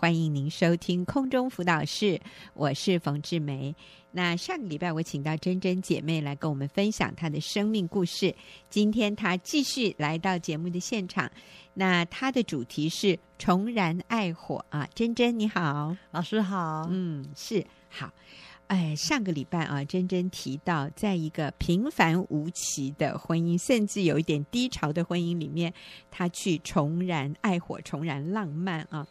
欢迎您收听空中辅导室，我是冯志梅。那上个礼拜我请到珍珍姐妹来跟我们分享她的生命故事，今天她继续来到节目的现场。那她的主题是重燃爱火啊，珍珍你好，老师好，嗯，是好。哎，上个礼拜啊，珍珍提到，在一个平凡无奇的婚姻，甚至有一点低潮的婚姻里面，她去重燃爱火，重燃浪漫啊。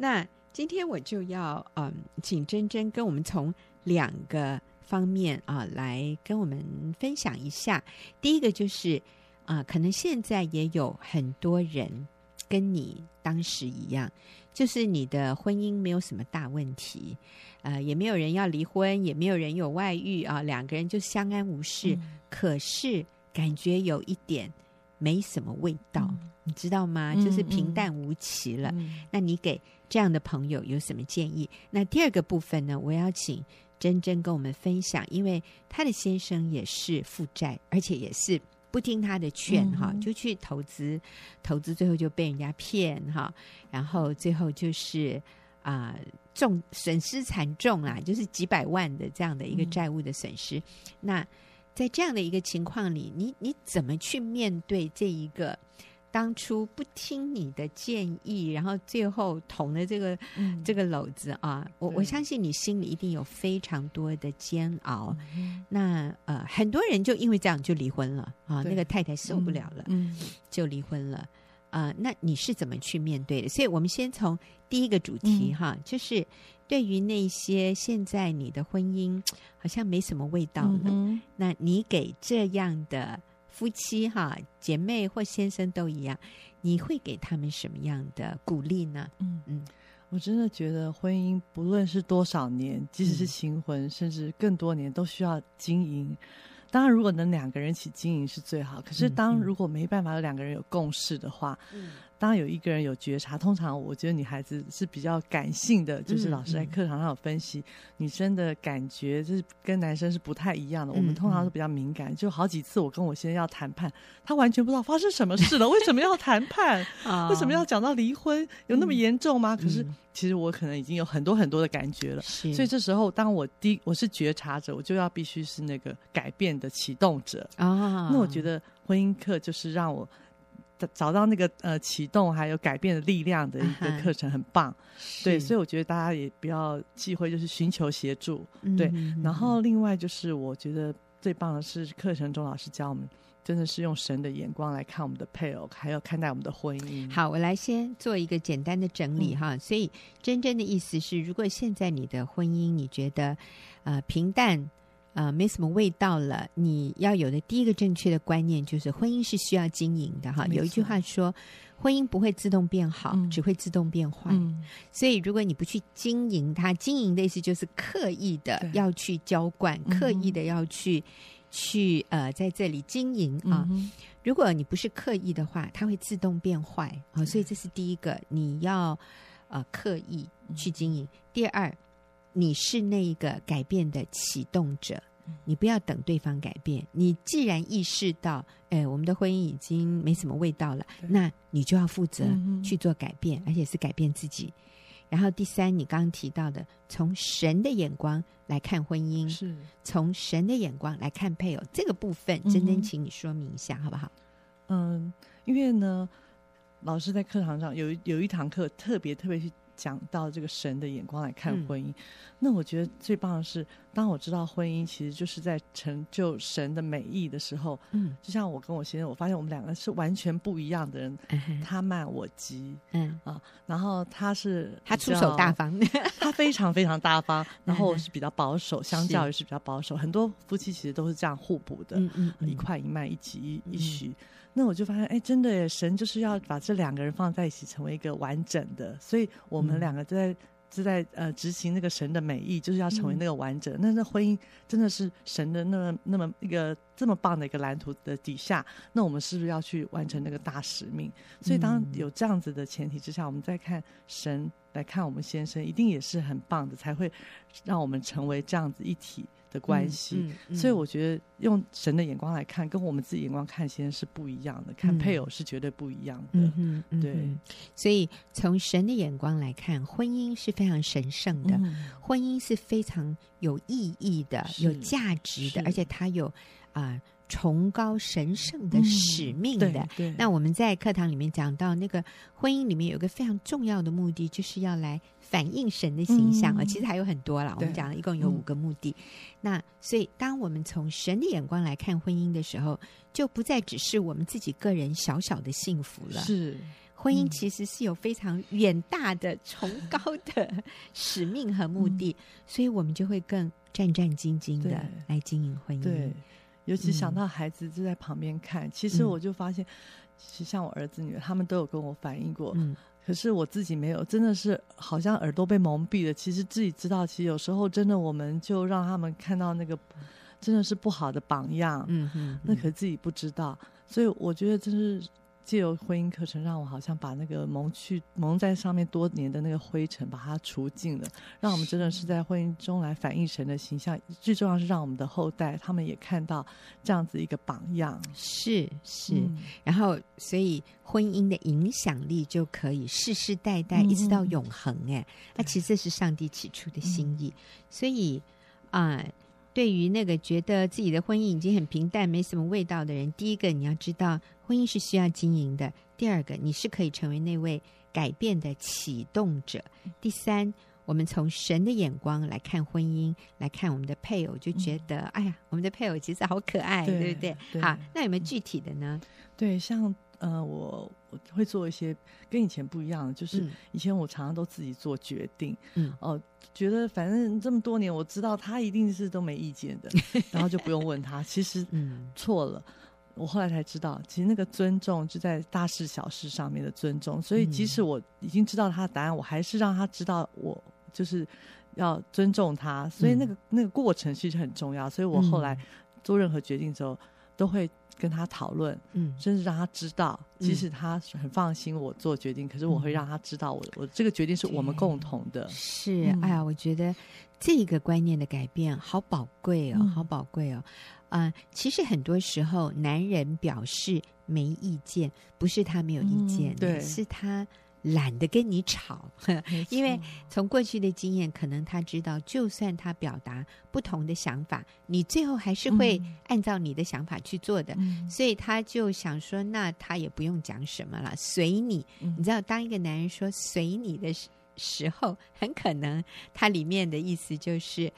那今天我就要嗯，请珍珍跟我们从两个方面啊来跟我们分享一下。第一个就是啊，可能现在也有很多人跟你当时一样，就是你的婚姻没有什么大问题。呃，也没有人要离婚，也没有人有外遇啊，两个人就相安无事。嗯、可是感觉有一点没什么味道，嗯、你知道吗？就是平淡无奇了。那你给这样的朋友有什么建议？那第二个部分呢？我要请珍珍跟我们分享，因为她的先生也是负债，而且也是不听她的劝哈、就去投资，投资最后就被人家骗哈、啊，然后最后就是。啊，重损失惨重啊，就是几百万的这样的一个债务的损失。嗯、那在这样的一个情况里，你你怎么去面对这一个当初不听你的建议，然后最后捅了这个、嗯、这个篓子啊？我我相信你心里一定有非常多的煎熬。嗯、那呃，很多人就因为这样就离婚了啊，那个太太受不了了，嗯，就离婚了。啊、呃，那你是怎么去面对的？所以我们先从第一个主题哈，嗯、就是对于那些现在你的婚姻好像没什么味道了，嗯、那你给这样的夫妻哈、姐妹或先生都一样，你会给他们什么样的鼓励呢？嗯嗯，我真的觉得婚姻不论是多少年，即使是新婚，嗯、甚至更多年，都需要经营。当然，如果能两个人一起经营是最好。可是，当如果没办法有两个人有共识的话，嗯、当有一个人有觉察，通常我觉得女孩子是比较感性的，就是老师在课堂上有分析，嗯嗯、女生的感觉就是跟男生是不太一样的。嗯、我们通常是比较敏感，就好几次我跟我先生要谈判，他完全不知道发生什么事了，为什么要谈判？为什么要讲到离婚？有那么严重吗？嗯、可是。其实我可能已经有很多很多的感觉了，所以这时候当我第我是觉察者，我就要必须是那个改变的启动者啊。那我觉得婚姻课就是让我找到那个呃启动还有改变的力量的一个课程，很棒。是对，所以我觉得大家也不要忌讳，就是寻求协助。嗯、对，然后另外就是我觉得最棒的是课程中老师教我们。真的是用神的眼光来看我们的配偶，还有看待我们的婚姻。好，我来先做一个简单的整理哈。嗯、所以真正的意思是，如果现在你的婚姻你觉得呃平淡啊、呃、没什么味道了，你要有的第一个正确的观念就是婚姻是需要经营的哈。有一句话说，婚姻不会自动变好，嗯、只会自动变坏。嗯、所以如果你不去经营它，经营的意思就是刻意的要去浇灌，刻意的要去。去呃，在这里经营啊。嗯、如果你不是刻意的话，它会自动变坏啊。嗯、所以这是第一个，你要呃刻意去经营。嗯、第二，你是那个改变的启动者，嗯、你不要等对方改变。你既然意识到，哎，我们的婚姻已经没什么味道了，那你就要负责去做改变，嗯、而且是改变自己。然后第三，你刚刚提到的，从神的眼光来看婚姻，是从神的眼光来看配偶，这个部分，珍珍，请你说明一下，嗯、好不好？嗯，因为呢，老师在课堂上有有一堂课特别特别去。讲到这个神的眼光来看婚姻，嗯、那我觉得最棒的是，当我知道婚姻其实就是在成就神的美意的时候，嗯，就像我跟我先生，我发现我们两个是完全不一样的人，嗯、他慢我急，嗯。啊，然后他是他出手大方，他非常非常大方，然后我是比较保守，相较于是比较保守，很多夫妻其实都是这样互补的，嗯嗯，一块一慢，一急一一徐。嗯那我就发现，哎，真的耶，神就是要把这两个人放在一起，成为一个完整的。所以我们两个就在就在呃执行那个神的美意，就是要成为那个完整。那那婚姻真的是神的那么那么一个这么棒的一个蓝图的底下，那我们是不是要去完成那个大使命？所以当有这样子的前提之下，我们再看神来看我们先生，一定也是很棒的，才会让我们成为这样子一体。的关系。所以我觉得用神的眼光来看，跟我们自己眼光看，其实是不一样的。看配偶是绝对不一样的。嗯对。所以从神的眼光来看，婚姻是非常神圣的，嗯、婚姻是非常有意义的、有价值的，而且它有啊。呃崇高神圣的使命的，那我们在课堂里面讲到，那个婚姻里面有一个非常重要的目的，就是要来反映神的形象啊。嗯、其实还有很多啦，我们讲了一共有五个目的。嗯、那所以，当我们从神的眼光来看婚姻的时候，就不再只是我们自己个人小小的幸福了。是，婚姻其实是有非常远大的、崇高的使命和目的，嗯、所以我们就会更战战兢兢的来经营婚姻。对。尤其想到孩子就在旁边看，嗯、其实我就发现，其实像我儿子女儿，他们都有跟我反映过。嗯，可是我自己没有，真的是好像耳朵被蒙蔽了。其实自己知道，其实有时候真的，我们就让他们看到那个真的是不好的榜样。嗯嗯，那可是自己不知道，所以我觉得真是。借由婚姻课程，让我好像把那个蒙去蒙在上面多年的那个灰尘，把它除尽了，让我们真的是在婚姻中来反映神的形象。最重要是让我们的后代他们也看到这样子一个榜样。是是，嗯、然后所以婚姻的影响力就可以世世代代一直到永恒。哎、嗯，那其实这是上帝起初的心意。嗯、所以啊。呃对于那个觉得自己的婚姻已经很平淡、没什么味道的人，第一个你要知道，婚姻是需要经营的；第二个，你是可以成为那位改变的启动者；第三，我们从神的眼光来看婚姻，来看我们的配偶，就觉得，嗯、哎呀，我们的配偶其实好可爱，对，对不对？对好，那有没有具体的呢？对，像呃，我我会做一些跟以前不一样的，就是以前我常常都自己做决定，嗯，哦、呃。觉得反正这么多年，我知道他一定是都没意见的，然后就不用问他。其实 错了，我后来才知道，其实那个尊重就在大事小事上面的尊重。所以即使我已经知道他的答案，我还是让他知道我就是要尊重他。所以那个那个过程其实很重要。所以我后来做任何决定之后，都会。跟他讨论，嗯，甚至让他知道，即使他很放心我做决定，嗯、可是我会让他知道我，我我这个决定是我们共同的。是，哎呀，我觉得这个观念的改变好宝贵哦，嗯、好宝贵哦。啊、呃，其实很多时候，男人表示没意见，不是他没有意见，嗯、对，是他。懒得跟你吵，因为从过去的经验，可能他知道，就算他表达不同的想法，你最后还是会按照你的想法去做的。嗯、所以他就想说，那他也不用讲什么了，随你。嗯、你知道，当一个男人说“随你”的时候，很可能他里面的意思就是。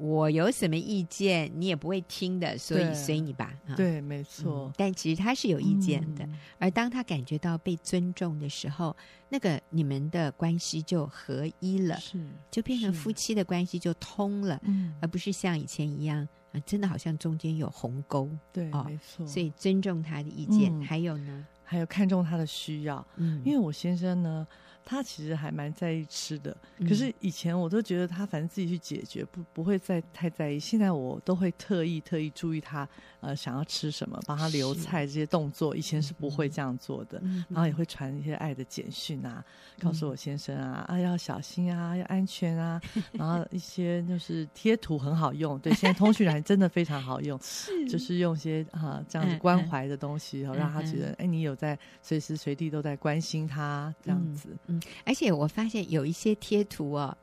我有什么意见，你也不会听的，所以随你吧。对，对，没错、嗯。但其实他是有意见的，嗯、而当他感觉到被尊重的时候，那个你们的关系就合一了，是，就变成夫妻的关系就通了，嗯，而不是像以前一样，啊，真的好像中间有鸿沟。对，哦、没错。所以尊重他的意见，嗯、还有呢，还有看重他的需要。嗯，因为我先生呢。他其实还蛮在意吃的，可是以前我都觉得他反正自己去解决，不不会再太在意。现在我都会特意特意注意他，呃，想要吃什么，帮他留菜这些动作，以前是不会这样做的。然后也会传一些爱的简讯啊，告诉我先生啊，啊要小心啊，要安全啊。然后一些就是贴图很好用，对，现在通讯软真的非常好用，就是用一些啊这样子关怀的东西，然后让他觉得，哎，你有在随时随地都在关心他这样子。嗯，而且我发现有一些贴图哦，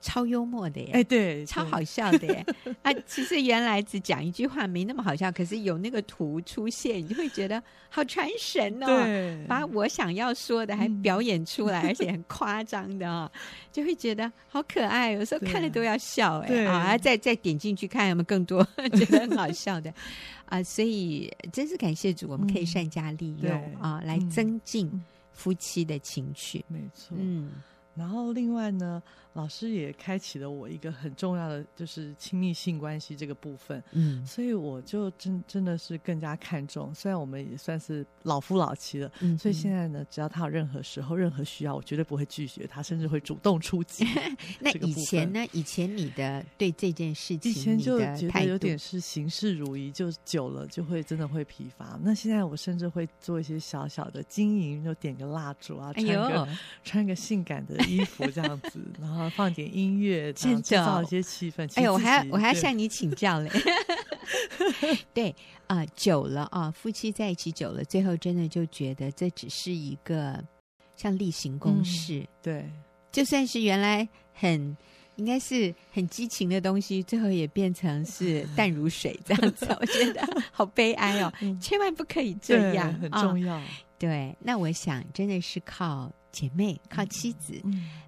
超幽默的耶，哎，对，超好笑的耶。啊，其实原来只讲一句话没那么好笑，可是有那个图出现，你就会觉得好传神哦。对，把我想要说的还表演出来，而且很夸张的哦，就会觉得好可爱。有时候看了都要笑哎。对啊，再再点进去看有没有更多觉得很好笑的 啊。所以真是感谢主，我们可以善加利用啊，来增进。夫妻的情趣，没错。嗯，然后另外呢，老师也开启了我一个很重要的，就是亲密性关系这个部分。嗯，所以我就真真的是更加看重。虽然我们也算是老夫老妻了，嗯，所以现在呢，只要他有任何时候、任何需要，我绝对不会拒绝他，甚至会主动出击。那以前呢？以前你的对这件事情，以前就觉得有点是行事如仪，就久了就会真的会疲乏。那现在我甚至会做一些小小的经营，就点个蜡烛啊，穿个、哎、穿个性感的衣服这样子，然后放点音乐，制造一些气氛。哎，我还要我还要向你请教嘞。对啊、呃，久了啊，夫妻在一起久了，最后真的就觉得这只是一个像例行公事。嗯、对，就算是原来很应该是很激情的东西，最后也变成是 淡如水这样子。我觉得好悲哀哦，嗯、千万不可以这样，很重要。哦、对，那我想真的是靠姐妹、靠妻子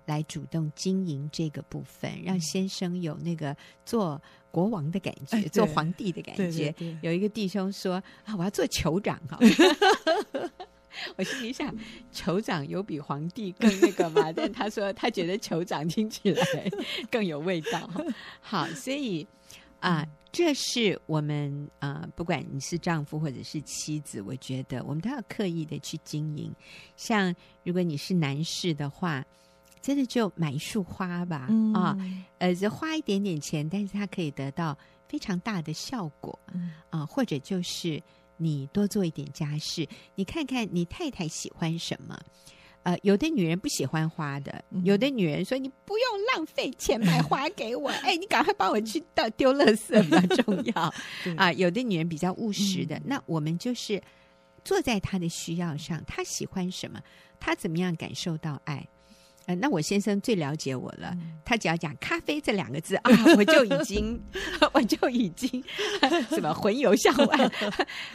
来主动经营这个部分，嗯、让先生有那个做。国王的感觉，哎、做皇帝的感觉。有一个弟兄说：“啊，我要做酋长哈。”我心里想，酋长有比皇帝更那个吗？但他说他觉得酋长听起来更有味道。好，所以啊、呃，这是我们啊、呃，不管你是丈夫或者是妻子，我觉得我们都要刻意的去经营。像如果你是男士的话。真的就买一束花吧，嗯、啊，呃，就花一点点钱，但是它可以得到非常大的效果，嗯、啊，或者就是你多做一点家事，你看看你太太喜欢什么，呃，有的女人不喜欢花的，嗯、有的女人说你不用浪费钱买花给我，哎，你赶快帮我去倒丢垃圾比较重要，对啊，有的女人比较务实的，嗯、那我们就是坐在她的需要上，她喜欢什么，她怎么样感受到爱。呃，那我先生最了解我了。嗯、他只要讲咖啡这两个字啊，我就已经，我就已经 什么魂游向外。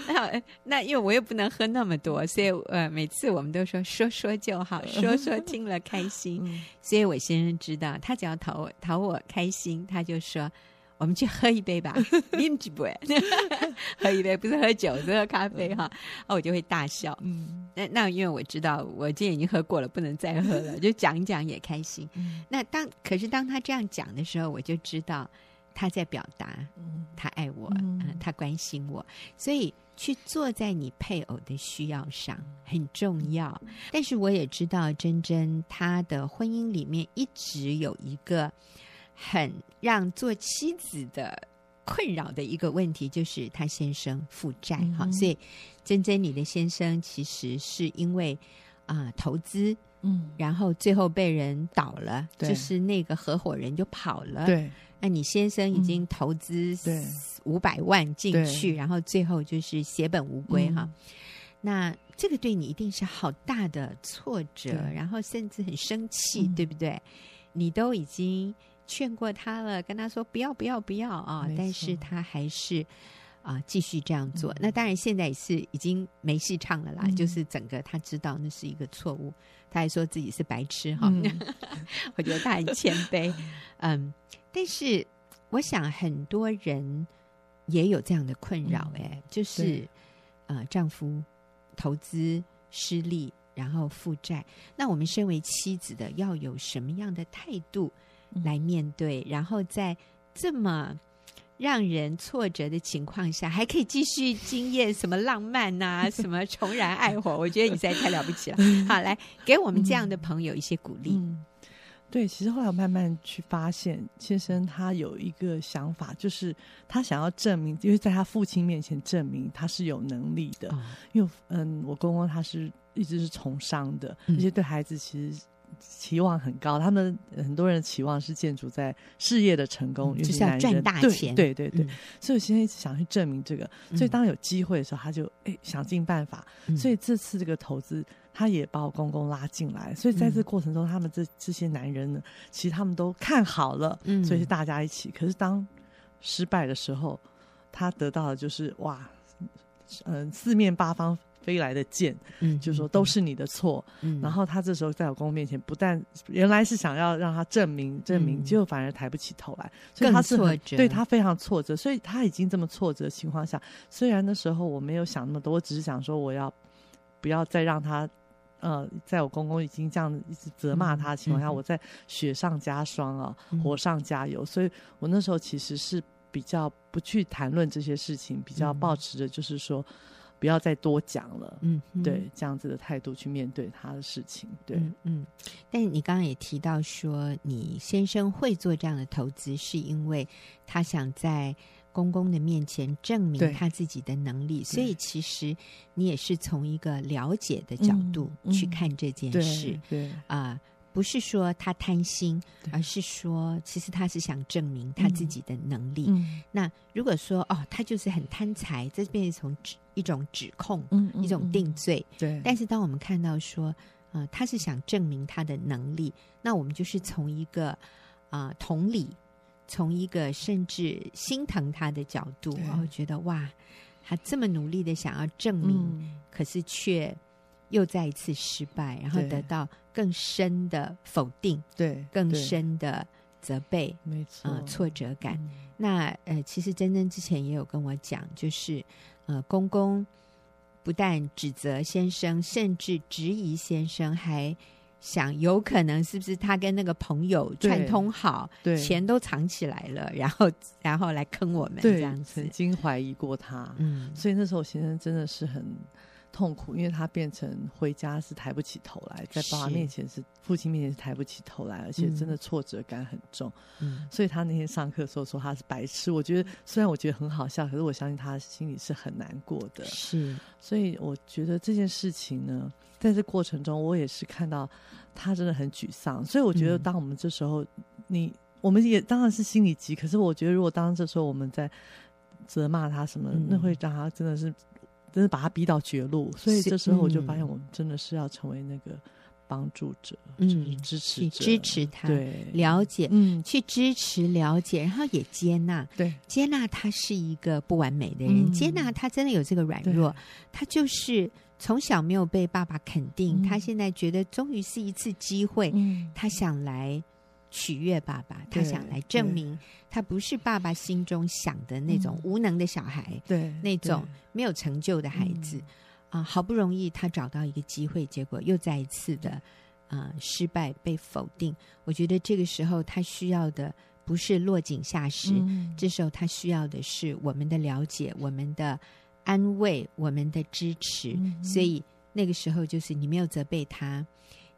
那那因为我又不能喝那么多，所以呃，每次我们都说说说就好，说说听了开心。嗯、所以我先生知道，他只要讨我讨我开心，他就说。我们去喝一杯吧，饮几杯，喝一杯不是喝酒，是喝咖啡哈。哦，我就会大笑。嗯，那那因为我知道我今天已经喝过了，不能再喝了，就讲一讲也开心。嗯、那当可是当他这样讲的时候，我就知道他在表达，他爱我，嗯呃、他关心我，所以去坐在你配偶的需要上很重要。但是我也知道，珍珍她的婚姻里面一直有一个。很让做妻子的困扰的一个问题，就是他先生负债哈，嗯、所以珍珍你的先生其实是因为啊、呃、投资，嗯，然后最后被人倒了，就是那个合伙人就跑了，对，那你先生已经投资五百万进去，然后最后就是血本无归哈，那这个对你一定是好大的挫折，然后甚至很生气，嗯、对不对？你都已经。劝过他了，跟他说不要不要不要啊！但是他还是啊继续这样做。嗯、那当然现在也是已经没戏唱了啦，嗯、就是整个他知道那是一个错误，他还说自己是白痴哈。嗯、我觉得他很谦卑，嗯。但是我想很多人也有这样的困扰，哎、嗯，就是对呃丈夫投资失利，然后负债。那我们身为妻子的要有什么样的态度？来面对，然后在这么让人挫折的情况下，还可以继续经验什么浪漫呐、啊，什么重燃爱火，我觉得你实在太了不起了。好，来给我们这样的朋友一些鼓励。嗯，对，其实后来我慢慢去发现，先生他有一个想法，就是他想要证明，因为在他父亲面前证明他是有能力的。哦、因为嗯，我公公他是一直是从商的，而且对孩子其实。期望很高，他们很多人的期望是建筑在事业的成功，就是要赚大钱。对对对，所以我现在一直想去证明这个。所以当有机会的时候，他就哎想尽办法。嗯、所以这次这个投资，他也把我公公拉进来。所以在这个过程中，他们这这些男人呢，其实他们都看好了，所以是大家一起。可是当失败的时候，他得到的就是哇，嗯、呃，四面八方。飞来的箭，嗯，就说都是你的错。嗯，然后他这时候在我公公面前，不但原来是想要让他证明证明，结果反而抬不起头来，所以他是对他非常挫折。所以他已经这么挫折的情况下，虽然那时候我没有想那么多，我只是想说我要不要再让他，呃，在我公公已经这样一直责骂他的情况下，我在雪上加霜啊，火上加油。所以我那时候其实是比较不去谈论这些事情，比较保持着就是说。不要再多讲了，嗯，对，这样子的态度去面对他的事情，对，嗯，嗯。但是你刚刚也提到说，你先生会做这样的投资，是因为他想在公公的面前证明他自己的能力，所以其实你也是从一个了解的角度去看这件事，对啊。不是说他贪心，而是说其实他是想证明他自己的能力。嗯、那如果说哦，他就是很贪财，这变成一种指一种指控，一种定罪。对。但是当我们看到说，啊、呃，他是想证明他的能力，那我们就是从一个啊、呃、同理，从一个甚至心疼他的角度，然后觉得哇，他这么努力的想要证明，嗯、可是却。又再一次失败，然后得到更深的否定，对，更深的责备，没错，啊、呃，挫折感。嗯、那呃，其实珍珍之前也有跟我讲，就是呃，公公不但指责先生，甚至质疑先生，还想有可能是不是他跟那个朋友串通好，对，钱都藏起来了，然后然后来坑我们，这样子，曾经怀疑过他，嗯，所以那时候先生真的是很。痛苦，因为他变成回家是抬不起头来，在爸爸面前是，是父亲面前是抬不起头来，而且真的挫折感很重。嗯，所以他那天上课的时候说他是白痴。我觉得虽然我觉得很好笑，可是我相信他心里是很难过的。是，所以我觉得这件事情呢，在这过程中，我也是看到他真的很沮丧。所以我觉得，当我们这时候，你我们也当然是心里急，可是我觉得，如果当这时候我们在责骂他什么，那会让他真的是。真的把他逼到绝路，所以这时候我就发现，我们真的是要成为那个帮助者，嗯，就是支持者，支持他，对，了解，嗯，去支持、了解，然后也接纳，对，接纳他是一个不完美的人，嗯、接纳他真的有这个软弱，他就是从小没有被爸爸肯定，嗯、他现在觉得终于是一次机会，嗯、他想来。取悦爸爸，他想来证明他不是爸爸心中想的那种无能的小孩，对，那种没有成就的孩子啊、呃！好不容易他找到一个机会，结果又再一次的啊、呃、失败被否定。我觉得这个时候他需要的不是落井下石，嗯、这时候他需要的是我们的了解、我们的安慰、我们的支持。嗯、所以那个时候就是你没有责备他，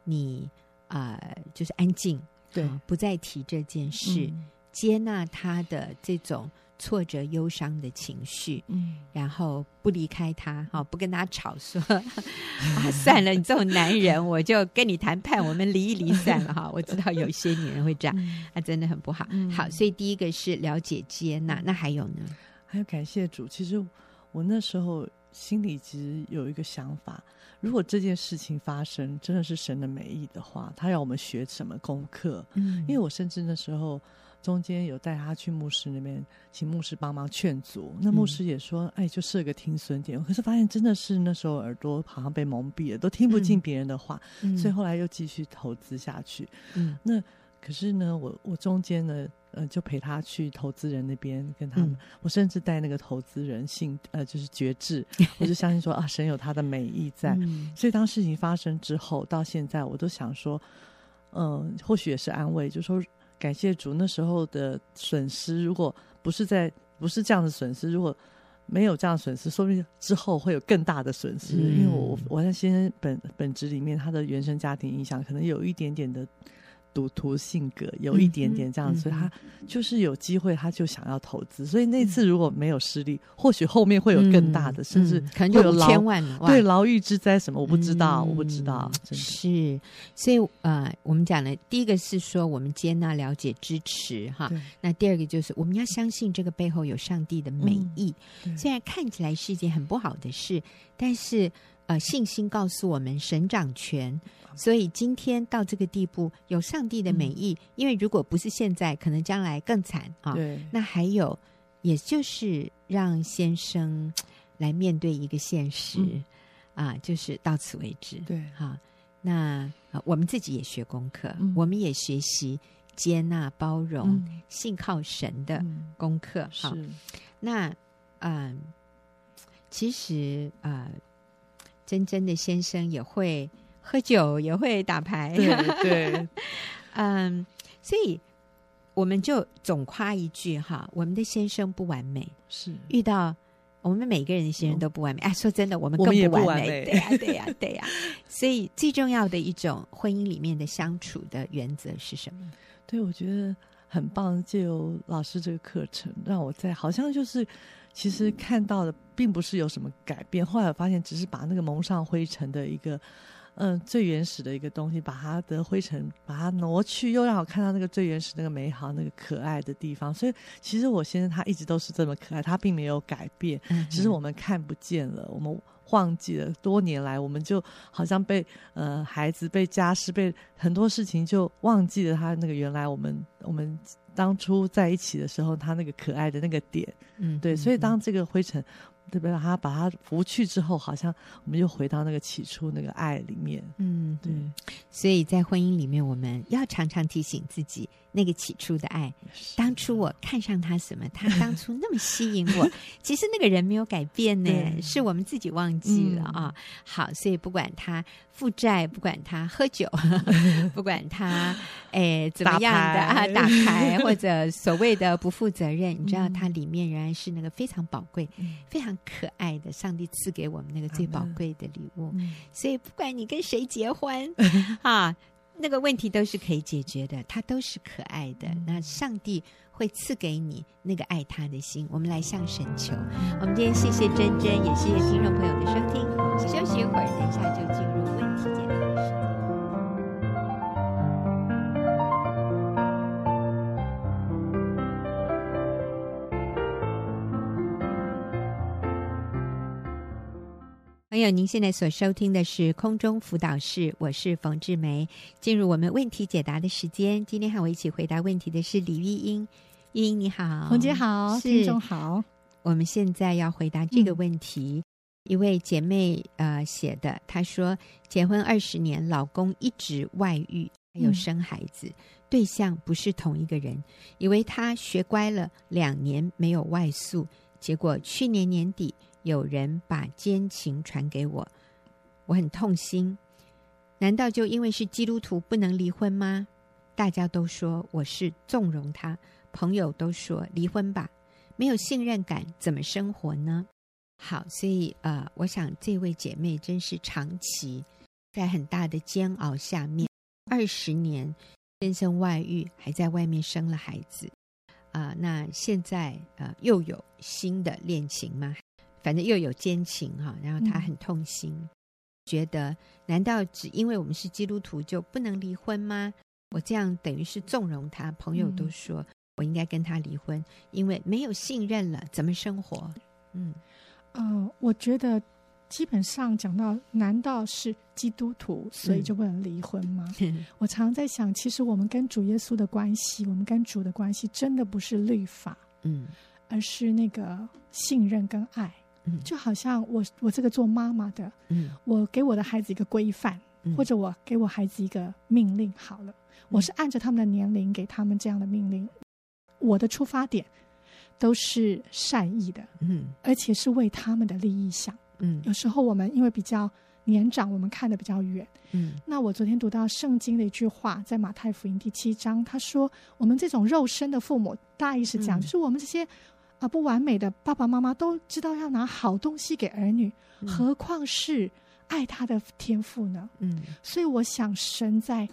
你啊、呃、就是安静。对，不再提这件事，嗯、接纳他的这种挫折、忧伤的情绪，嗯，然后不离开他，哈，不跟他吵说，说啊，算了，你这种男人，我就跟你谈判，我们离一离算了，哈。我知道有一些女人会这样，嗯、啊，真的很不好。嗯、好，所以第一个是了解、接纳，那还有呢？还有感谢主。其实我那时候心里其实有一个想法。如果这件事情发生真的是神的美意的话，他要我们学什么功课？嗯，因为我甚至那时候中间有带他去牧师那边，请牧师帮忙劝阻。那牧师也说：“嗯、哎，就设个听损点。”可是发现真的是那时候耳朵好像被蒙蔽了，都听不进别人的话。嗯、所以后来又继续投资下去。嗯，那可是呢，我我中间呢。呃，就陪他去投资人那边跟他们，嗯、我甚至带那个投资人信，呃，就是绝志，我就相信说啊，神有他的美意在。嗯、所以当事情发生之后，到现在我都想说，嗯、呃，或许也是安慰，就说感谢主，那时候的损失，如果不是在不是这样的损失，如果没有这样的损失，说不定之后会有更大的损失。嗯、因为我我在先生本本质里面，他的原生家庭影响可能有一点点的。赌徒性格有一点点这样，嗯、所以他就是有机会，他就想要投资。嗯、所以那次如果没有失利，嗯、或许后面会有更大的，嗯、甚至可能就有千万对牢狱之灾什么，我不知道，嗯、我不知道。是，所以呃，我们讲了第一个是说，我们接纳、了解、支持哈。那第二个就是我们要相信这个背后有上帝的美意。嗯、虽然看起来是一件很不好的事，但是呃，信心告诉我们神掌权。所以今天到这个地步，有上帝的美意。嗯、因为如果不是现在，可能将来更惨啊。对。那还有，也就是让先生来面对一个现实、嗯、啊，就是到此为止。对。哈、啊，那、啊、我们自己也学功课，嗯、我们也学习接纳、包容、嗯、信靠神的功课。好、嗯，那嗯、呃，其实啊、呃，真真的先生也会。喝酒也会打牌，对 对，嗯，所以我们就总夸一句哈，我们的先生不完美，是遇到我们每个人的先生都不完美。哎、嗯啊，说真的，我们更不完美，完美对呀、啊，对呀、啊，对呀、啊。所以最重要的一种婚姻里面的相处的原则是什么？对，我觉得很棒，借由老师这个课程，让我在好像就是其实看到的并不是有什么改变，后来我发现只是把那个蒙上灰尘的一个。嗯最原始的一个东西，把它的灰尘把它挪去，又让我看到那个最原始、那个美好、那个可爱的地方。所以其实我先生他一直都是这么可爱，他并没有改变，嗯、只是我们看不见了，我们忘记了。多年来，我们就好像被呃孩子、被家事、被很多事情就忘记了他那个原来我们我们当初在一起的时候，他那个可爱的那个点。嗯，对。所以当这个灰尘。对不对？他把他拂去之后，好像我们又回到那个起初那个爱里面。嗯，对。所以在婚姻里面，我们要常常提醒自己，那个起初的爱，当初我看上他什么，他当初那么吸引我，其实那个人没有改变呢，是我们自己忘记了啊。嗯、好，所以不管他负债，不管他喝酒，不管他哎怎么样的啊，打牌 或者所谓的不负责任，你知道，他里面仍然是那个非常宝贵、嗯、非常。可爱的上帝赐给我们那个最宝贵的礼物，嗯、所以不管你跟谁结婚啊，那个问题都是可以解决的，他都是可爱的。嗯、那上帝会赐给你那个爱他的心。我们来向神求。嗯、我们今天谢谢珍珍，也谢谢听众朋友的收听。我们休息一会儿，等一下就进入问题解答。朋友，您现在所收听的是空中辅导室，我是冯志梅。进入我们问题解答的时间，今天和我一起回答问题的是李玉英。玉英你好，冯姐好，是听众好。我们现在要回答这个问题，嗯、一位姐妹呃写的，她说结婚二十年，老公一直外遇，还有生孩子，嗯、对象不是同一个人，以为他学乖了，两年没有外宿，结果去年年底。有人把奸情传给我，我很痛心。难道就因为是基督徒不能离婚吗？大家都说我是纵容他，朋友都说离婚吧，没有信任感怎么生活呢？好，所以呃，我想这位姐妹真是长期在很大的煎熬下面，二十年先生外遇，还在外面生了孩子啊，那现在呃又有新的恋情吗？反正又有奸情哈，然后他很痛心，嗯、觉得难道只因为我们是基督徒就不能离婚吗？我这样等于是纵容他，朋友都说我应该跟他离婚，嗯、因为没有信任了，怎么生活？嗯，呃，我觉得基本上讲到，难道是基督徒所以就不能离婚吗？嗯、我常在想，其实我们跟主耶稣的关系，我们跟主的关系，真的不是律法，嗯，而是那个信任跟爱。就好像我我这个做妈妈的，嗯，我给我的孩子一个规范，嗯、或者我给我孩子一个命令，好了，嗯、我是按照他们的年龄给他们这样的命令，我的出发点都是善意的，嗯，而且是为他们的利益想，嗯，有时候我们因为比较年长，我们看得比较远，嗯，那我昨天读到圣经的一句话，在马太福音第七章，他说我们这种肉身的父母，大意是讲，嗯、就是我们这些。啊，不完美的爸爸妈妈都知道要拿好东西给儿女，嗯、何况是爱他的天赋呢？嗯，所以我想，神在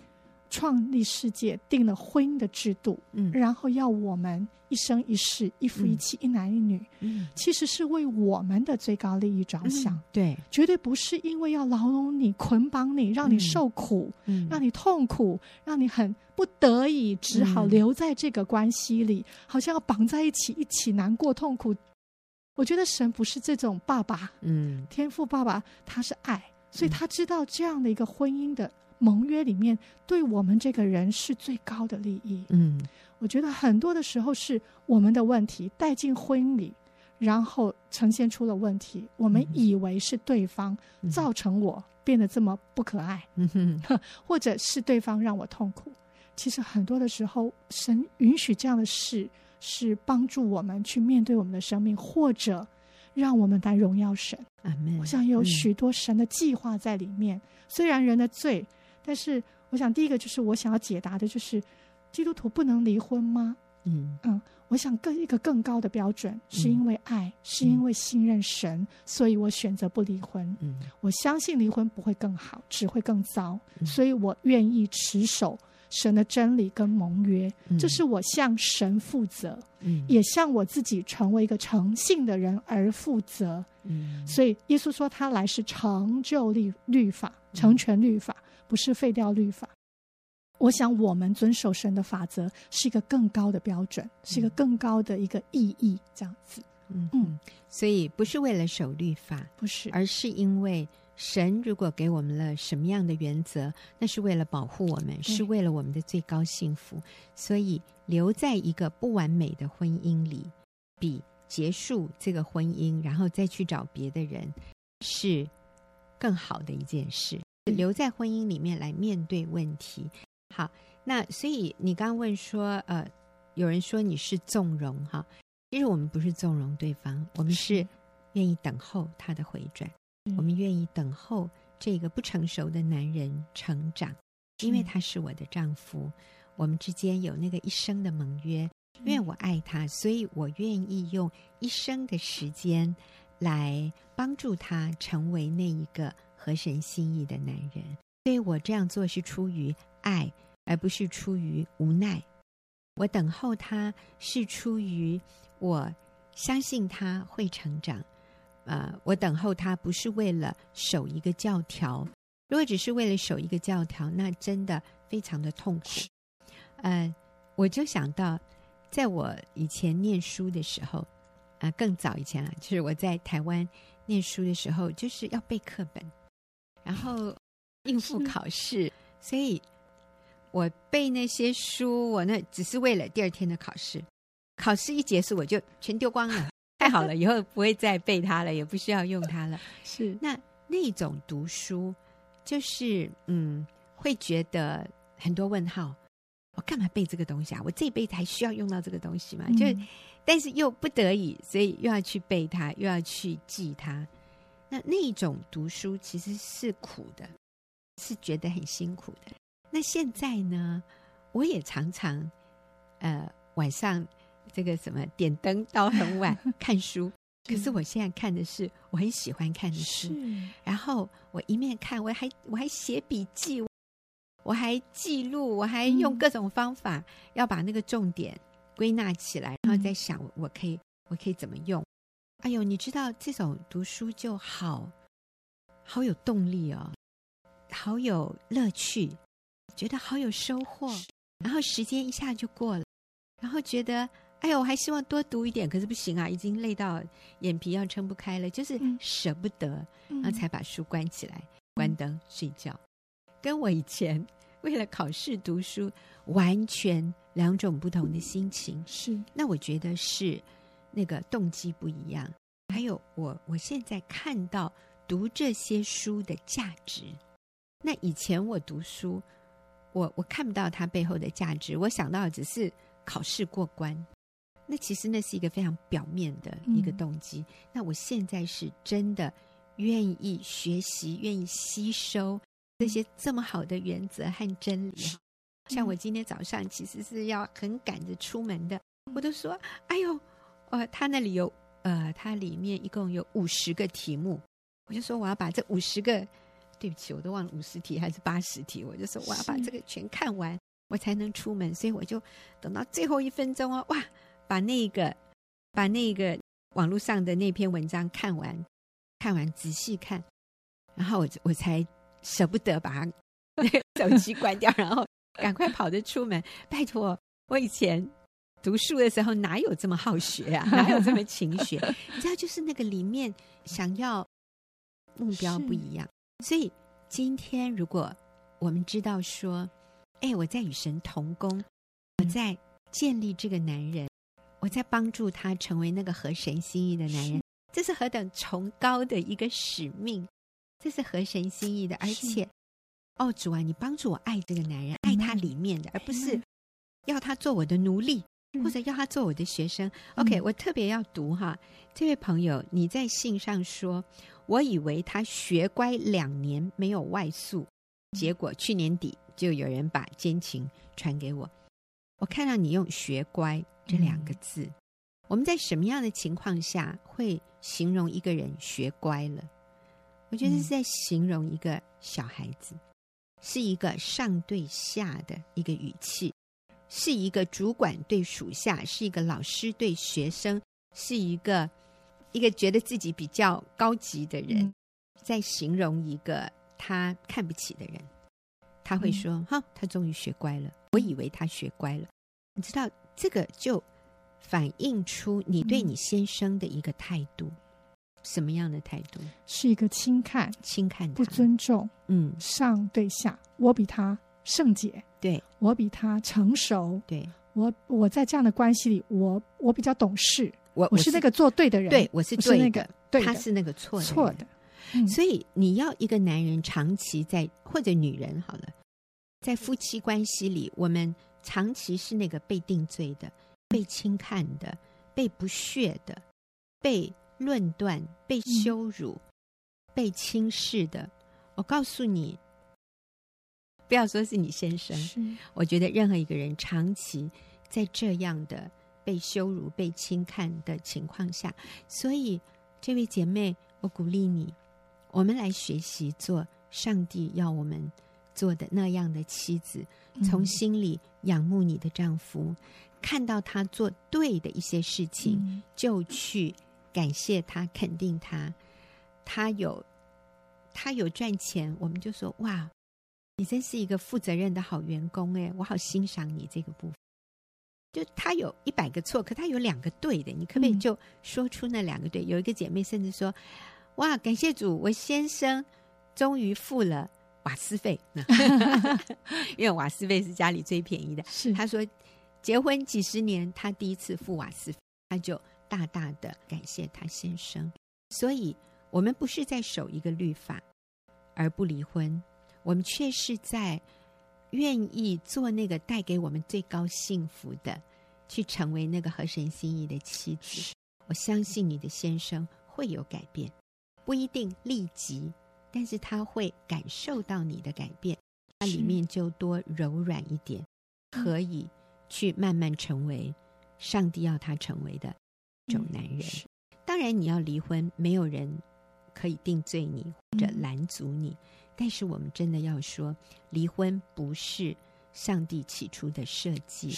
创立世界定了婚姻的制度，嗯，然后要我们一生一世，一夫一妻，嗯、一男一女，嗯，其实是为我们的最高利益着想，嗯、对，绝对不是因为要牢笼你、捆绑你，让你受苦，嗯，让你痛苦，让你很。不得已，只好留在这个关系里，嗯、好像要绑在一起，一起难过痛苦。我觉得神不是这种爸爸，嗯，天赋爸爸他是爱，所以他知道这样的一个婚姻的盟约里面，对我们这个人是最高的利益。嗯，我觉得很多的时候是我们的问题带进婚姻里，然后呈现出了问题，我们以为是对方造成我变得这么不可爱，嗯，或者是对方让我痛苦。其实很多的时候，神允许这样的事，是帮助我们去面对我们的生命，或者让我们来荣耀神。我想有许多神的计划在里面。嗯、虽然人的罪，但是我想第一个就是我想要解答的，就是基督徒不能离婚吗？嗯嗯，我想更一个更高的标准，是因为爱，嗯、是因为信任神，嗯、所以我选择不离婚。嗯，我相信离婚不会更好，只会更糟，嗯、所以我愿意持守。神的真理跟盟约，嗯、这是我向神负责，嗯、也向我自己成为一个诚信的人而负责。嗯、所以耶稣说他来是成就律律法，成全律法，不是废掉律法。我想我们遵守神的法则是一个更高的标准，是一个更高的一个意义，这样子。嗯嗯，所以不是为了守律法，不是，而是因为神如果给我们了什么样的原则，那是为了保护我们，是为了我们的最高幸福。所以留在一个不完美的婚姻里，比结束这个婚姻然后再去找别的人是更好的一件事。留在婚姻里面来面对问题。好，那所以你刚刚问说，呃，有人说你是纵容哈。其实我们不是纵容对方，我们是愿意等候他的回转，嗯、我们愿意等候这个不成熟的男人成长，因为他是我的丈夫，我们之间有那个一生的盟约，因为我爱他，所以我愿意用一生的时间来帮助他成为那一个合神心意的男人，对我这样做是出于爱，而不是出于无奈。我等候他是出于。我相信他会成长，呃，我等候他不是为了守一个教条，如果只是为了守一个教条，那真的非常的痛苦。呃，我就想到，在我以前念书的时候，啊、呃，更早以前啊，就是我在台湾念书的时候，就是要背课本，然后应付考试，所以我背那些书，我那只是为了第二天的考试。考试一结束，我就全丢光了。太好了，以后不会再背它了，也不需要用它了。是那那种读书，就是嗯，会觉得很多问号。我干嘛背这个东西啊？我这辈子还需要用到这个东西吗？嗯、就但是又不得已，所以又要去背它，又要去记它。那那种读书其实是苦的，是觉得很辛苦的。那现在呢，我也常常呃晚上。这个什么点灯到很晚 看书，可是我现在看的是我很喜欢看的书，然后我一面看，我还我还写笔记，我还记录，我还用各种方法要把那个重点归纳起来，然后再想我可以我可以怎么用。哎呦，你知道这种读书就好好有动力哦，好有乐趣，觉得好有收获，然后时间一下就过了，然后觉得。哎呦，我还希望多读一点，可是不行啊，已经累到眼皮要撑不开了，就是舍不得，然后才把书关起来，关灯睡觉。跟我以前为了考试读书，完全两种不同的心情。是，那我觉得是那个动机不一样。还有我，我现在看到读这些书的价值。那以前我读书，我我看不到它背后的价值，我想到的只是考试过关。那其实那是一个非常表面的一个动机。嗯、那我现在是真的愿意学习，愿意吸收这些这么好的原则和真理。嗯、像我今天早上其实是要很赶着出门的，嗯、我都说：“哎呦，呃，他那里有呃，它里面一共有五十个题目，我就说我要把这五十个，对不起，我都忘了五十题还是八十题，我就说我要把这个全看完，我才能出门。所以我就等到最后一分钟哦，哇！”把那个，把那个网络上的那篇文章看完，看完仔细看，然后我我才舍不得把那个手机关掉，然后赶快跑着出门。拜托，我以前读书的时候哪有这么好学啊？哪有这么勤学？你知道，就是那个里面想要目标不一样。是所以今天如果我们知道说，哎，我在与神同工，我在建立这个男人。我在帮助他成为那个合神心意的男人，是这是何等崇高的一个使命！这是合神心意的，而且，是哦，主啊，你帮助我爱这个男人，爱他里面的，而不是要他做我的奴隶，或者要他做我的学生。嗯、OK，我特别要读哈，这位朋友，你在信上说，我以为他学乖两年没有外宿，结果去年底就有人把奸情传给我。我看到你用“学乖”这两个字，嗯、我们在什么样的情况下会形容一个人学乖了？我觉得是在形容一个小孩子。是一个上对下的一个语气，是一个主管对属下，是一个老师对学生，是一个一个觉得自己比较高级的人，嗯、在形容一个他看不起的人，他会说：“哈、嗯，他终于学乖了。我以为他学乖了。”你知道，这个就反映出你对你先生的一个态度。嗯什么样的态度？是一个轻看、轻看、不尊重。嗯，上对下，我比他圣洁，对，我比他成熟，对，我我在这样的关系里，我我比较懂事，我我是那个做对的人，对，我是对的，是那个对的，他是那个错的错的。嗯，所以你要一个男人长期在，或者女人好了，在夫妻关系里，我们长期是那个被定罪的、被轻看的、被不屑的、被。论断、被羞辱、嗯、被轻视的，我告诉你，不要说是你先生，是。我觉得任何一个人长期在这样的被羞辱、被轻看的情况下，所以这位姐妹，我鼓励你，我们来学习做上帝要我们做的那样的妻子，从心里仰慕你的丈夫，嗯、看到他做对的一些事情，嗯、就去。感谢他，肯定他，他有他有赚钱，我们就说哇，你真是一个负责任的好员工哎，我好欣赏你这个部分。就他有一百个错，可他有两个对的，你可不可以就说出那两个对？嗯、有一个姐妹甚至说，哇，感谢主，我先生终于付了瓦斯费，因为瓦斯费是家里最便宜的。是他说，结婚几十年，他第一次付瓦斯费，他就。大大的感谢他先生，所以我们不是在守一个律法而不离婚，我们却是在愿意做那个带给我们最高幸福的，去成为那个合神心意的妻子。我相信你的先生会有改变，不一定立即，但是他会感受到你的改变，他里面就多柔软一点，可以去慢慢成为上帝要他成为的。种男人，当然你要离婚，没有人可以定罪你或者拦阻你。嗯、但是我们真的要说，离婚不是上帝起初的设计，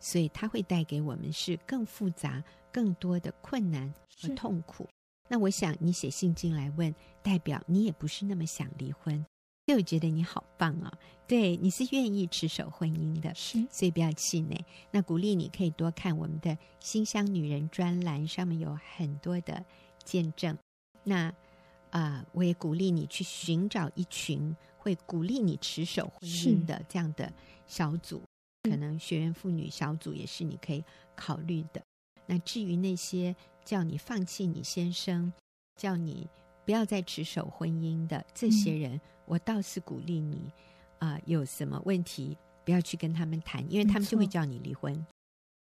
所以它会带给我们是更复杂、更多的困难和痛苦。那我想你写信进来问，代表你也不是那么想离婚。所以我觉得你好棒啊、哦！对，你是愿意持守婚姻的，是，所以不要气馁。那鼓励你可以多看我们的新乡女人专栏，上面有很多的见证。那啊、呃，我也鼓励你去寻找一群会鼓励你持守婚姻的这样的小组，可能学员妇女小组也是你可以考虑的。那至于那些叫你放弃你先生，叫你不要再持守婚姻的这些人。嗯我倒是鼓励你，啊、呃，有什么问题不要去跟他们谈，因为他们就会叫你离婚。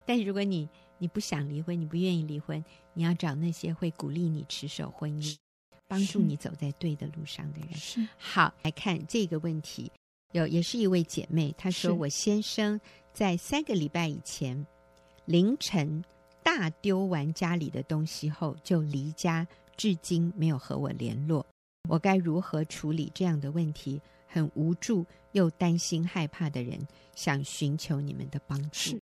但是如果你你不想离婚，你不愿意离婚，你要找那些会鼓励你持守婚姻、是帮助你走在对的路上的人。是。好，来看这个问题，有也是一位姐妹，她说：“我先生在三个礼拜以前凌晨大丢完家里的东西后就离家，至今没有和我联络。”我该如何处理这样的问题？很无助又担心害怕的人，想寻求你们的帮助。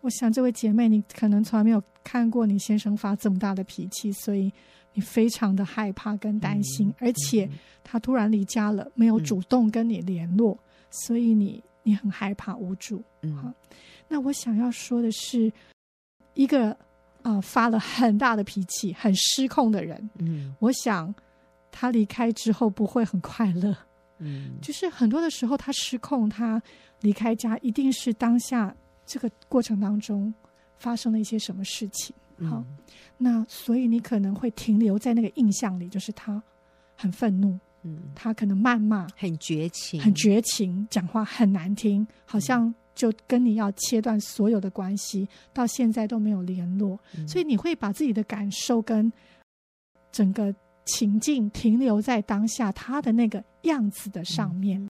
我想这位姐妹，你可能从来没有看过你先生发这么大的脾气，所以你非常的害怕跟担心，嗯、而且他突然离家了，没有主动跟你联络，嗯、所以你你很害怕无助。嗯，好，那我想要说的是，一个啊、呃、发了很大的脾气、很失控的人，嗯，我想。他离开之后不会很快乐，嗯，就是很多的时候他失控，他离开家一定是当下这个过程当中发生了一些什么事情，好，嗯，那所以你可能会停留在那个印象里，就是他很愤怒，嗯，他可能谩骂，很绝情，很绝情，讲话很难听，好像就跟你要切断所有的关系，到现在都没有联络，嗯，所以你会把自己的感受跟整个。情境停留在当下他的那个样子的上面，嗯、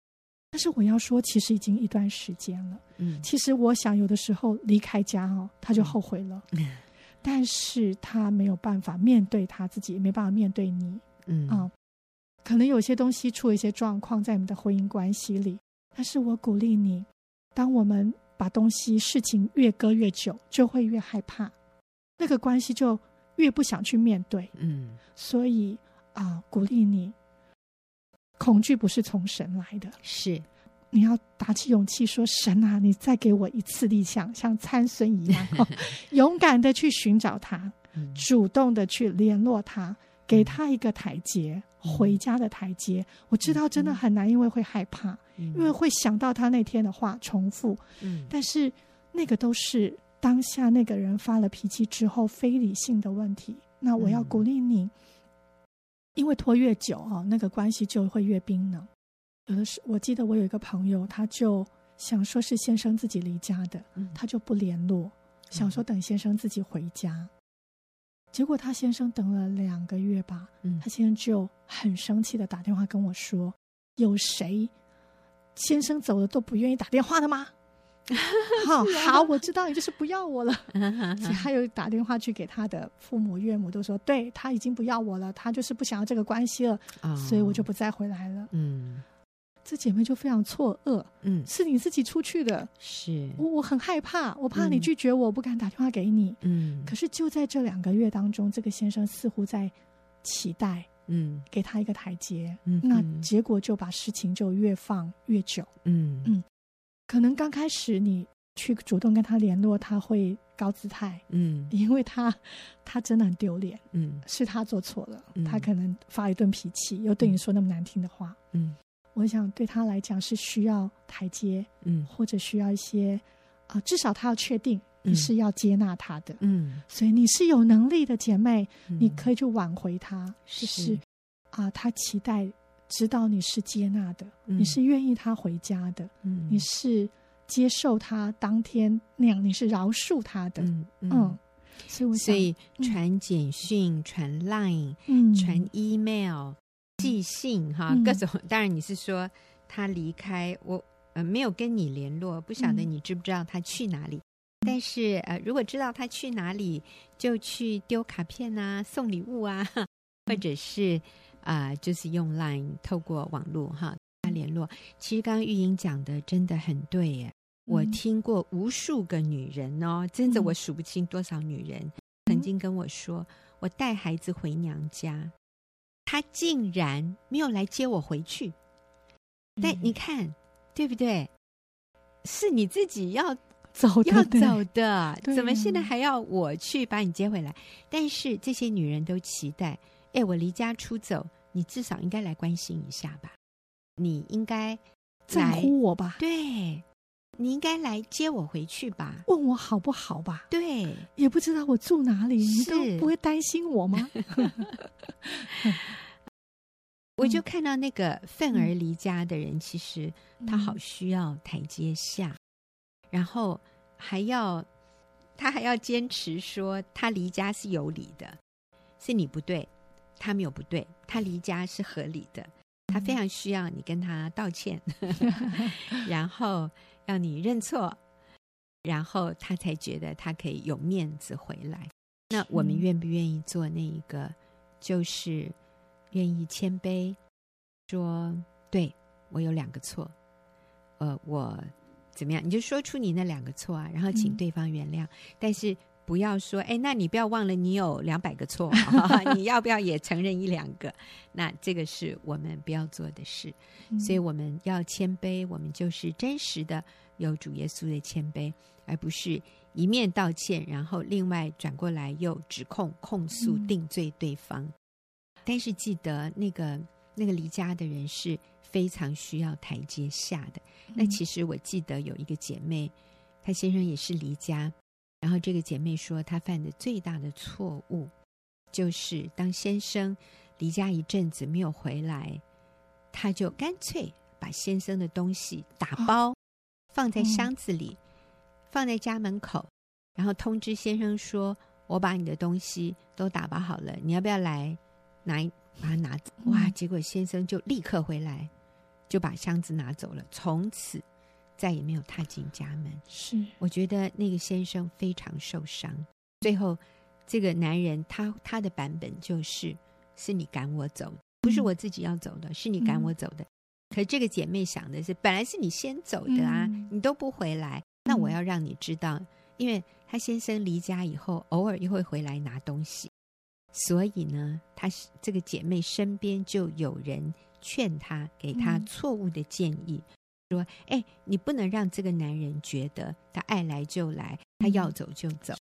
但是我要说，其实已经一段时间了。嗯，其实我想，有的时候离开家哦，他就后悔了。嗯，但是他没有办法面对他自己，也没办法面对你。嗯啊，可能有些东西出了一些状况在你们的婚姻关系里，但是我鼓励你，当我们把东西事情越搁越久，就会越害怕，那个关系就越不想去面对。嗯，所以啊、呃，鼓励你，恐惧不是从神来的，是你要打起勇气说：“神啊，你再给我一次力量，像参孙一样，勇敢的去寻找他，嗯、主动的去联络他。”给他一个台阶，嗯、回家的台阶。我知道真的很难，因为会害怕，嗯、因为会想到他那天的话重复。嗯，但是那个都是当下那个人发了脾气之后非理性的问题。那我要鼓励你，嗯、因为拖越久哦，那个关系就会越冰冷。有的是，我记得我有一个朋友，他就想说是先生自己离家的，嗯、他就不联络，嗯、想说等先生自己回家。结果他先生等了两个月吧，嗯，他先生就很生气的打电话跟我说：“有谁先生走了都不愿意打电话的吗？” 好好，我知道你就是不要我了。所以他又打电话去给他的父母岳母，都说：“对，他已经不要我了，他就是不想要这个关系了，哦，所以我就不再回来了。”嗯。这姐妹就非常错愕，嗯，是你自己出去的，是。我我很害怕，我怕你拒绝我，嗯、不敢打电话给你，嗯。可是就在这两个月当中，这个先生似乎在期待，嗯，给他一个台阶，嗯，那结果就把事情就越放越久，嗯。嗯。可能刚开始你去主动跟他联络，他会高姿态，嗯，因为他他真的很丢脸，嗯，是他做错了，嗯、他可能发一顿脾气，又对你说那么难听的话，嗯。我想对他来讲是需要台阶，嗯，或者需要一些啊、呃，至少他要确定你是要接纳他的，嗯，所以你是有能力的姐妹，嗯、你可以去挽回他，是。就是啊、呃，他期待知道你是接纳的，嗯、你是愿意他回家的，嗯，你是接受他当天那样，你是饶恕他的，嗯，嗯。所以我所以传简讯、传 Line、嗯，传 email。寄信哈，各种当然你是说他离开我呃没有跟你联络，不晓得你知不知道他去哪里？嗯、但是呃如果知道他去哪里，就去丢卡片啊，送礼物啊，或者是啊、呃、就是用 Line 透过网络哈他联络。其实刚刚玉英讲的真的很对耶，我听过无数个女人哦，真的我数不清多少女人曾经跟我说，我带孩子回娘家。他竟然没有来接我回去，但你看，嗯、对不对？是你自己要走要走的，怎么现在还要我去把你接回来？但是这些女人都期待，哎，我离家出走，你至少应该来关心一下吧？你应该在乎我吧？对，你应该来接我回去吧？问我好不好吧？对，也不知道我住哪里，你都不会担心我吗？我就看到那个愤而离家的人，其实他好需要台阶下，然后还要他还要坚持说他离家是有理的，是你不对，他没有不对，他离家是合理的，他非常需要你跟他道歉，然后要你认错，然后他才觉得他可以有面子回来。那我们愿不愿意做那一个？就是。愿意谦卑，说对我有两个错，呃，我怎么样？你就说出你那两个错啊，然后请对方原谅。嗯、但是不要说，哎，那你不要忘了你有两百个错，你要不要也承认一两个？那这个是我们不要做的事。嗯、所以我们要谦卑，我们就是真实的有主耶稣的谦卑，而不是一面道歉，然后另外转过来又指控、控诉、定罪对方。嗯但是记得那个那个离家的人是非常需要台阶下的。那其实我记得有一个姐妹，她先生也是离家，然后这个姐妹说她犯的最大的错误，就是当先生离家一阵子没有回来，她就干脆把先生的东西打包放在箱子里，放在家门口，然后通知先生说：“我把你的东西都打包好了，你要不要来？”拿一把它拿走，哇！结果先生就立刻回来，就把箱子拿走了，从此再也没有踏进家门。是，我觉得那个先生非常受伤。最后，这个男人他他的版本就是：是你赶我走，不不是我自己要走的，是你赶我走的。可这个姐妹想的是，本来是你先走的啊，你都不回来，那我要让你知道，因为她先生离家以后，偶尔又会回来拿东西，所以呢，她这个姐妹身边就有人劝她，给她错误的建议，说：“哎，你不能让这个男人觉得他爱来就来，他要走就走。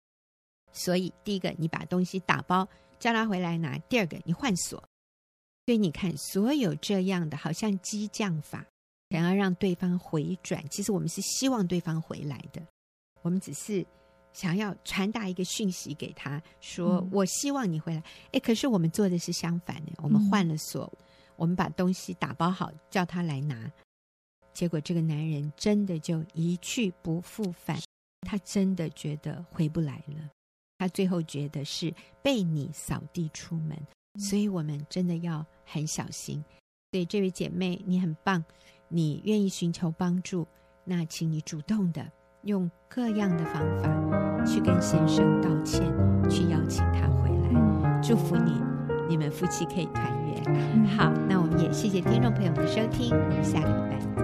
所以，第一个，你把东西打包，叫他回来拿；第二个，你换锁。”所以你看，所有这样的好像激将法，想要让对方回转，其实我们是希望对方回来的。我们只是想要传达一个讯息给他，说：“嗯、我希望你回来。”哎，可是我们做的是相反的，我们换了锁，嗯、我们把东西打包好，叫他来拿。结果这个男人真的就一去不复返，他真的觉得回不来了。他最后觉得是被你扫地出门。所以我们真的要很小心。所以这位姐妹，你很棒，你愿意寻求帮助，那请你主动的用各样的方法去跟先生道歉，去邀请他回来。祝福你，你们夫妻可以团圆。好，那我们也谢谢听众朋友的收听，我们下个礼拜。